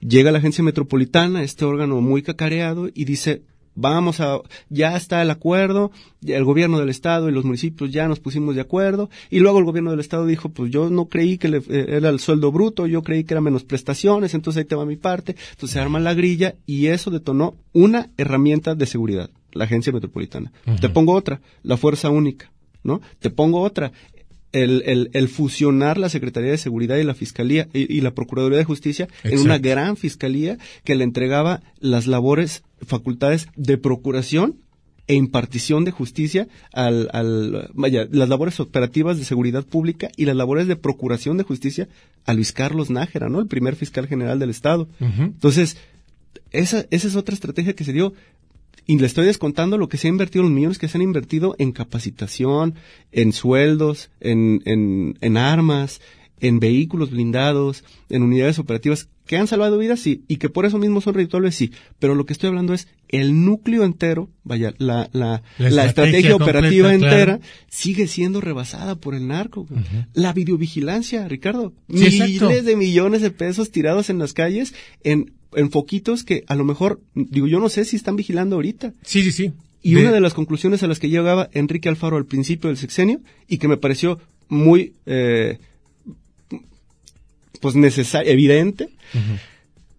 Llega la agencia metropolitana, este órgano muy cacareado, y dice, vamos a, ya está el acuerdo, el gobierno del estado y los municipios ya nos pusimos de acuerdo, y luego el gobierno del estado dijo, pues yo no creí que le, eh, era el sueldo bruto, yo creí que era menos prestaciones, entonces ahí te va mi parte, entonces se arma la grilla y eso detonó una herramienta de seguridad, la agencia metropolitana. Uh -huh. Te pongo otra, la fuerza única, ¿no? Te pongo otra, el, el, el, fusionar la Secretaría de Seguridad y la Fiscalía y, y la Procuraduría de Justicia Exacto. en una gran fiscalía que le entregaba las labores, facultades de procuración e impartición de justicia al, al, vaya, las labores operativas de seguridad pública y las labores de procuración de justicia a Luis Carlos Nájera, ¿no? El primer fiscal general del Estado. Uh -huh. Entonces, esa, esa es otra estrategia que se dio y le estoy descontando lo que se ha invertido, los millones que se han invertido en capacitación, en sueldos, en, en, en armas, en vehículos blindados, en unidades operativas que han salvado vidas, sí, y que por eso mismo son redituables, sí. Pero lo que estoy hablando es el núcleo entero, vaya, la, la, la, la estrategia, estrategia, operativa entera claro. sigue siendo rebasada por el narco. Uh -huh. La videovigilancia, Ricardo. Sí, miles exacto. de millones de pesos tirados en las calles en en foquitos que a lo mejor, digo, yo no sé si están vigilando ahorita. Sí, sí, sí. Y de... una de las conclusiones a las que llegaba Enrique Alfaro al principio del sexenio y que me pareció muy, eh, pues necesaria, evidente. Uh -huh.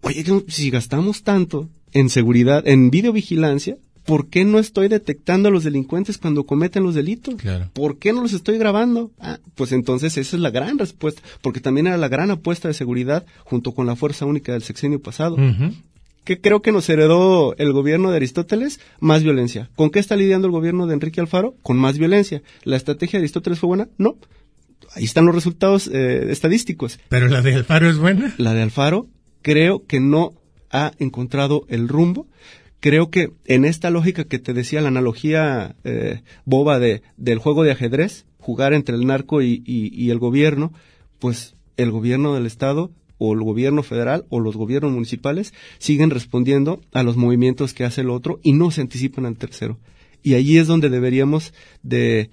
Oye, si gastamos tanto en seguridad, en videovigilancia, ¿por qué no estoy detectando a los delincuentes cuando cometen los delitos? Claro. ¿Por qué no los estoy grabando? Ah, pues entonces esa es la gran respuesta, porque también era la gran apuesta de seguridad junto con la Fuerza Única del sexenio pasado. Uh -huh. ¿Qué creo que nos heredó el gobierno de Aristóteles? Más violencia. ¿Con qué está lidiando el gobierno de Enrique Alfaro? Con más violencia. ¿La estrategia de Aristóteles fue buena? No. Ahí están los resultados eh, estadísticos. ¿Pero la de Alfaro es buena? La de Alfaro creo que no ha encontrado el rumbo creo que en esta lógica que te decía la analogía eh, boba de, del juego de ajedrez, jugar entre el narco y, y, el gobierno, pues el gobierno del Estado o el gobierno federal o los gobiernos municipales siguen respondiendo a los movimientos que hace el otro y no se anticipan al tercero. Y allí es donde deberíamos de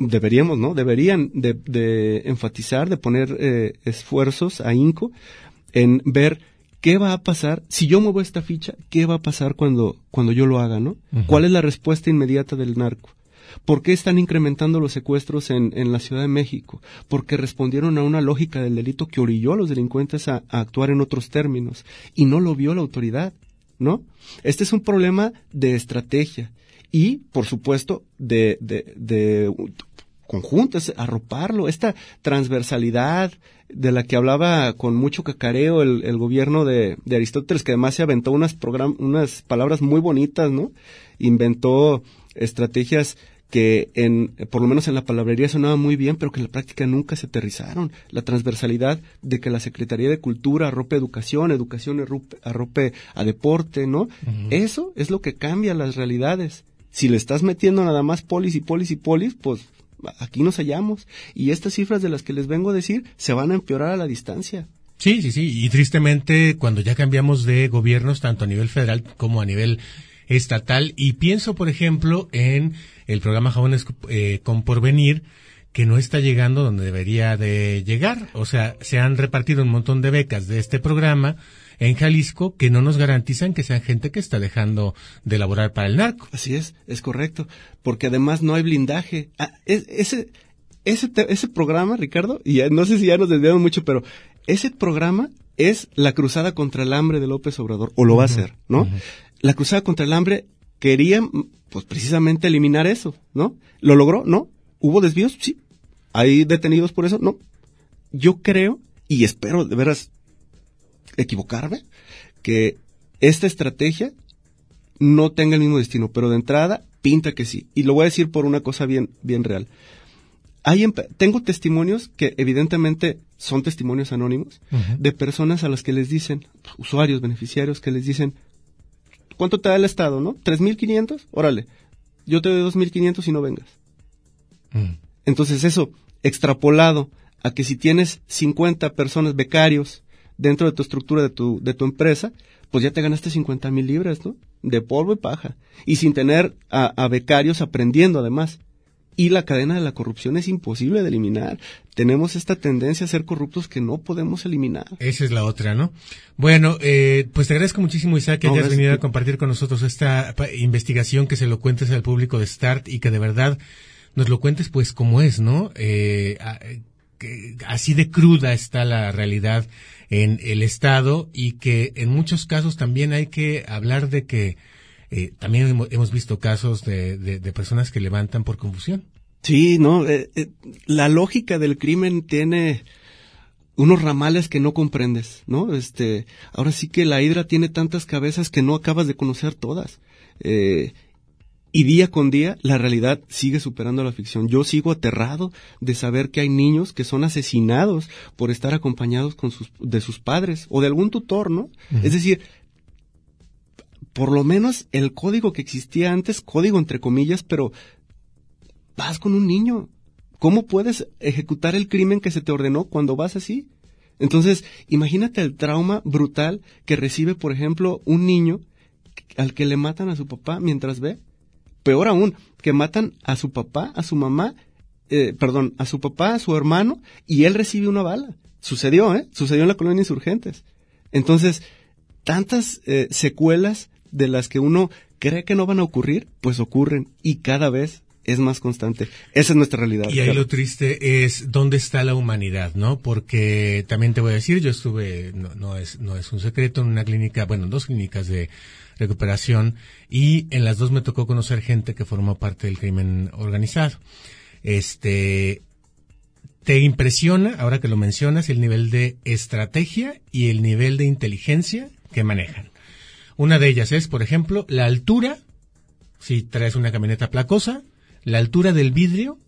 deberíamos, ¿no? Deberían de, de enfatizar, de poner eh, esfuerzos a INCO en ver ¿qué va a pasar? Si yo muevo esta ficha, ¿qué va a pasar cuando, cuando yo lo haga, no? Uh -huh. ¿Cuál es la respuesta inmediata del narco? ¿Por qué están incrementando los secuestros en, en, la Ciudad de México? Porque respondieron a una lógica del delito que orilló a los delincuentes a, a actuar en otros términos y no lo vio la autoridad, ¿no? Este es un problema de estrategia y, por supuesto, de, de, de conjuntos, arroparlo, esta transversalidad de la que hablaba con mucho cacareo el, el gobierno de, de, Aristóteles, que además se aventó unas, unas palabras muy bonitas, ¿no? Inventó estrategias que en, por lo menos en la palabrería sonaban muy bien, pero que en la práctica nunca se aterrizaron. La transversalidad de que la Secretaría de Cultura arrope educación, educación arrope, arrope a deporte, ¿no? Uh -huh. Eso es lo que cambia las realidades. Si le estás metiendo nada más polis y polis y polis, pues aquí nos hallamos. Y estas cifras de las que les vengo a decir se van a empeorar a la distancia. Sí, sí, sí. Y tristemente, cuando ya cambiamos de gobiernos, tanto a nivel federal como a nivel estatal, y pienso, por ejemplo, en el programa Jóvenes eh, con Porvenir, que no está llegando donde debería de llegar. O sea, se han repartido un montón de becas de este programa en Jalisco que no nos garantizan que sean gente que está dejando de laborar para el narco. Así es, es correcto, porque además no hay blindaje. Ah, es, ese, ese, ese programa, Ricardo, y ya, no sé si ya nos desviamos mucho, pero ese programa es la cruzada contra el hambre de López Obrador, o lo va uh -huh, a hacer, ¿no? Uh -huh. La cruzada contra el hambre quería, pues precisamente eliminar eso, ¿no? ¿Lo logró? No. ¿Hubo desvíos? Sí. ¿Hay detenidos por eso? No. Yo creo, y espero de veras equivocarme, que esta estrategia no tenga el mismo destino, pero de entrada pinta que sí. Y lo voy a decir por una cosa bien, bien real. Hay tengo testimonios que evidentemente son testimonios anónimos de personas a las que les dicen, usuarios, beneficiarios, que les dicen, ¿cuánto te da el Estado, no? ¿3.500? Órale, yo te doy 2.500 y no vengas. Mm. Entonces eso, extrapolado a que si tienes 50 personas becarios dentro de tu estructura de tu, de tu empresa, pues ya te ganaste 50 mil libras, ¿no? De polvo y paja. Y sin tener a, becarios aprendiendo además. Y la cadena de la corrupción es imposible de eliminar. Tenemos esta tendencia a ser corruptos que no podemos eliminar. Esa es la otra, ¿no? Bueno, eh, pues te agradezco muchísimo, Isaac, que hayas venido a compartir con nosotros esta investigación, que se lo cuentes al público de START y que de verdad nos lo cuentes pues como es, ¿no? Eh, así de cruda está la realidad en el Estado y que en muchos casos también hay que hablar de que eh, también hemos visto casos de, personas que levantan por confusión. Sí, no, eh, eh, la lógica del crimen tiene unos ramales que no comprendes, ¿no? Este, ahora sí que la hidra tiene tantas cabezas que no acabas de conocer todas. Y día con día la realidad sigue superando la ficción. Yo sigo aterrado de saber que hay niños que son asesinados por estar acompañados con sus, de sus padres o de algún tutor, ¿no? Es decir, por lo menos el código que existía antes, código entre comillas, pero vas con un niño. ¿Cómo puedes ejecutar el crimen que se te ordenó cuando vas así? Entonces, imagínate el trauma brutal que recibe, por ejemplo, un niño al que le matan a su papá mientras ve peor aún, que matan a su papá, a su mamá, eh, perdón, a su papá, a su hermano, y él recibe una bala. Sucedió, ¿eh? Sucedió en la colonia Insurgentes. Entonces, tantas eh, secuelas de las que uno cree que no van a ocurrir, pues ocurren y cada vez es más constante. Esa es nuestra realidad. Y ahí lo triste es dónde está la humanidad, ¿no? Porque también te voy a decir, yo estuve, no, no es, no es un secreto, en una clínica, bueno, en dos clínicas de recuperación y en las dos me tocó conocer gente que formó parte del crimen organizado. Este, ¿te impresiona, ahora que lo mencionas, el nivel de estrategia y el nivel de inteligencia que manejan? Una de ellas es, por ejemplo, la altura, si traes una camioneta placosa, la altura del vidrio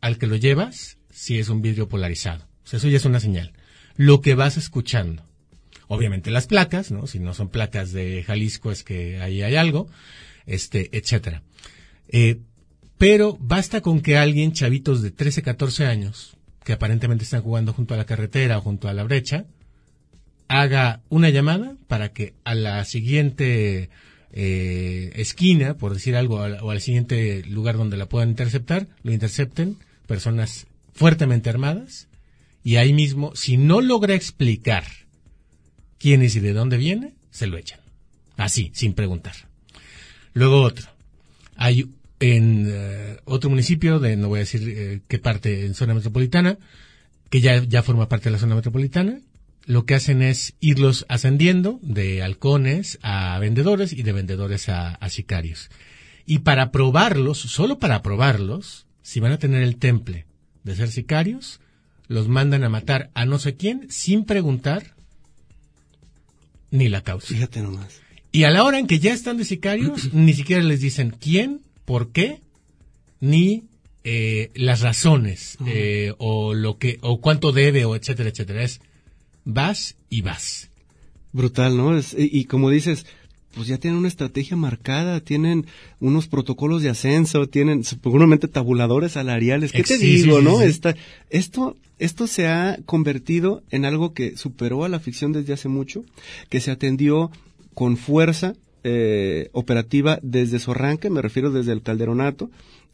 al que lo llevas, si es un vidrio polarizado. Eso ya es una señal. Lo que vas escuchando obviamente las placas, ¿no? Si no son placas de Jalisco es que ahí hay algo, este, etcétera. Eh, pero basta con que alguien, chavitos de 13, 14 años, que aparentemente están jugando junto a la carretera o junto a la brecha, haga una llamada para que a la siguiente eh, esquina, por decir algo, o al siguiente lugar donde la puedan interceptar, lo intercepten personas fuertemente armadas y ahí mismo, si no logra explicar quién es y de dónde viene, se lo echan. Así, sin preguntar. Luego otro. Hay en eh, otro municipio, de no voy a decir eh, qué parte, en zona metropolitana, que ya, ya forma parte de la zona metropolitana, lo que hacen es irlos ascendiendo de halcones a vendedores y de vendedores a, a sicarios. Y para probarlos, solo para probarlos, si van a tener el temple de ser sicarios, los mandan a matar a no sé quién sin preguntar ni la causa. Fíjate nomás. Y a la hora en que ya están de sicarios, ni siquiera les dicen quién, por qué, ni eh, las razones, eh, o lo que, o cuánto debe, o etcétera, etcétera. Es vas y vas. Brutal, ¿no? Es, y, como dices, pues ya tienen una estrategia marcada, tienen unos protocolos de ascenso, tienen seguramente tabuladores salariales. ¿Qué te digo, no? esto, esto se ha convertido en algo que superó a la ficción desde hace mucho, que se atendió con fuerza eh, operativa desde su arranque, me refiero desde el calderonato,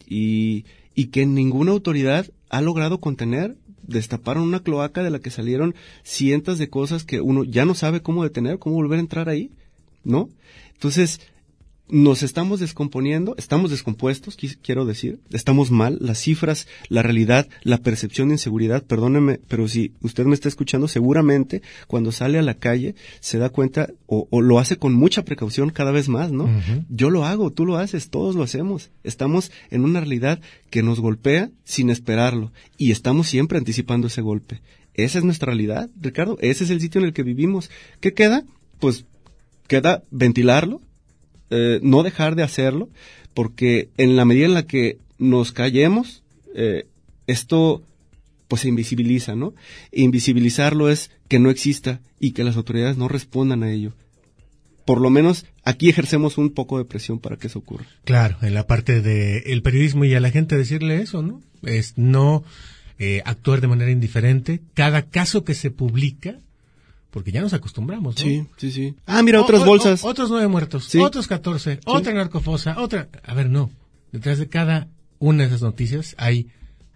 y, y que ninguna autoridad ha logrado contener destaparon una cloaca de la que salieron cientos de cosas que uno ya no sabe cómo detener, cómo volver a entrar ahí. ¿no? Entonces, nos estamos descomponiendo, estamos descompuestos, quiero decir, estamos mal, las cifras, la realidad, la percepción de inseguridad, perdóneme, pero si usted me está escuchando, seguramente cuando sale a la calle se da cuenta o, lo hace con mucha precaución cada vez más, ¿no? Yo lo hago, tú lo haces, todos lo hacemos. Estamos en una realidad que nos golpea sin esperarlo y estamos siempre anticipando ese golpe. Esa es nuestra realidad, Ricardo, ese es el sitio en el que vivimos. ¿Qué queda? Pues queda ventilarlo, eh, no dejar de hacerlo, porque en la medida en la que nos callemos, eh, esto pues se invisibiliza, ¿no? E invisibilizarlo es que no exista y que las autoridades no respondan a ello. Por lo menos aquí ejercemos un poco de presión para que eso ocurra. Claro, en la parte del periodismo y a la gente decirle eso, ¿no? Es no eh, actuar de manera indiferente. Cada caso que se publica, porque ya nos acostumbramos, ¿no? Sí, sí, sí. Ah, mira, otras bolsas. otros nueve muertos, otros catorce, otra narcofosa, otra... A ver, no. Detrás de cada una de esas noticias hay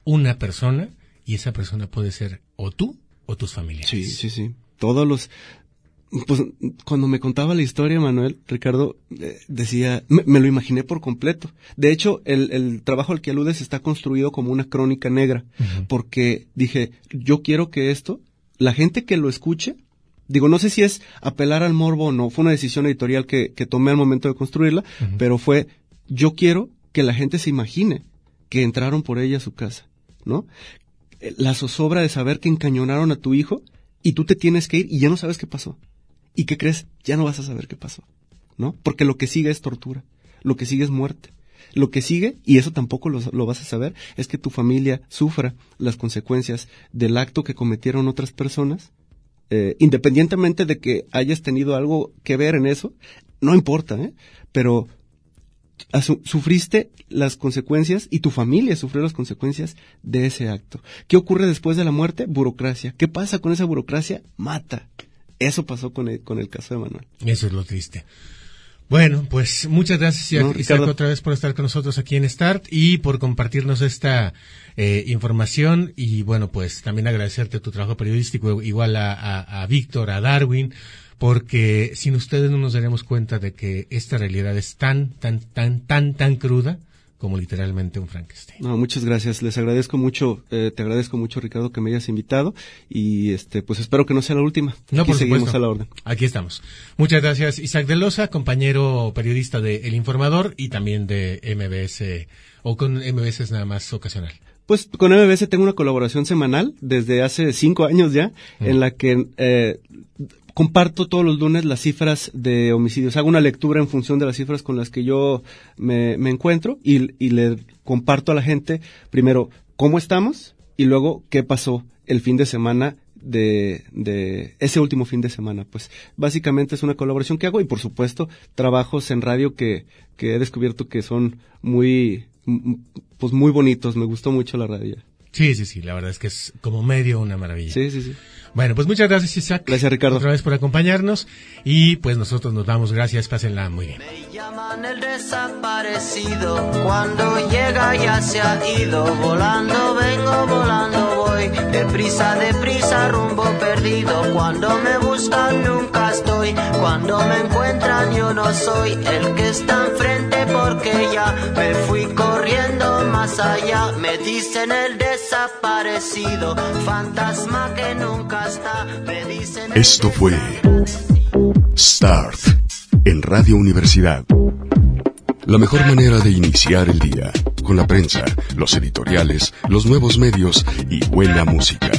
una persona y esa persona puede ser o tú o tus familiares. Sí, sí, sí. Todos los... Pues cuando me contaba la historia, Manuel, Ricardo, eh, decía, me, lo imaginé por completo. De hecho, el, el, trabajo al que aludes está construido como una crónica negra, porque dije, yo quiero que esto, la gente que lo escuche, digo, no sé si es apelar al morbo o no, fue una decisión editorial que, que tomé al momento de construirla, pero fue, yo quiero que la gente se imagine que entraron por ella a su casa, ¿no? La zozobra de saber que encañonaron a tu hijo y tú te tienes que ir y ya no sabes qué pasó. ¿Y qué crees? Ya no vas a saber qué pasó, ¿no? Porque lo que sigue es tortura, lo que sigue es muerte. Lo que sigue, y eso tampoco lo, lo, vas a saber, es que tu familia sufra las consecuencias del acto que cometieron otras personas, eh, independientemente de que hayas tenido algo que ver en eso, no importa, ¿eh? Pero sufriste las consecuencias y tu familia sufrió las consecuencias de ese acto. ¿Qué ocurre después de la muerte? Burocracia. ¿Qué pasa con esa burocracia? Mata. Eso pasó con el, con el caso de Manuel. Eso es lo triste. Bueno, pues muchas gracias Isaac, otra vez por estar con nosotros aquí en Start y por compartirnos esta eh, información. Y bueno, pues también agradecerte tu trabajo periodístico, igual a, a, a Víctor, a Darwin, porque sin ustedes no nos daremos cuenta de que esta realidad es tan, tan, tan, tan, tan cruda como literalmente un Frankenstein. No, muchas gracias. Les agradezco mucho, eh, te agradezco mucho, Ricardo, que me hayas invitado y este, pues espero que no sea la última. No, Aquí por seguimos a la orden. Aquí estamos. Muchas gracias, Isaac de Loza, compañero periodista de El Informador y también de MBS, o con MBS es nada más ocasional. Pues con MBS tengo una colaboración semanal desde hace cinco años ya, en la que eh, comparto todos los lunes las cifras de homicidios. Hago una lectura en función de las cifras con las que yo me, encuentro y, y, le comparto a la gente primero cómo estamos y luego qué pasó el fin de semana de, de ese último fin de semana. Pues básicamente es una colaboración que hago y por supuesto trabajos en radio que, que he descubierto que son muy, pues muy bonitos. Me gustó mucho la radio. Sí, sí, sí, la verdad es que es como medio una maravilla. Sí, sí, sí. Bueno, pues muchas gracias Isaac. Gracias Ricardo. Otra vez por acompañarnos. Y pues nosotros nos damos gracias, pásenla muy bien. Me llaman el desaparecido, cuando llega ya se ha ido, volando vengo, volando voy, deprisa, deprisa, rumbo perdido, cuando me buscan nunca estoy, cuando me encuentran yo no soy el que está enfrente porque ya me fui corriendo más allá, me dicen el desaparecido, fantasma que nunca esto fue Start en Radio Universidad. La mejor manera de iniciar el día, con la prensa, los editoriales, los nuevos medios y buena música.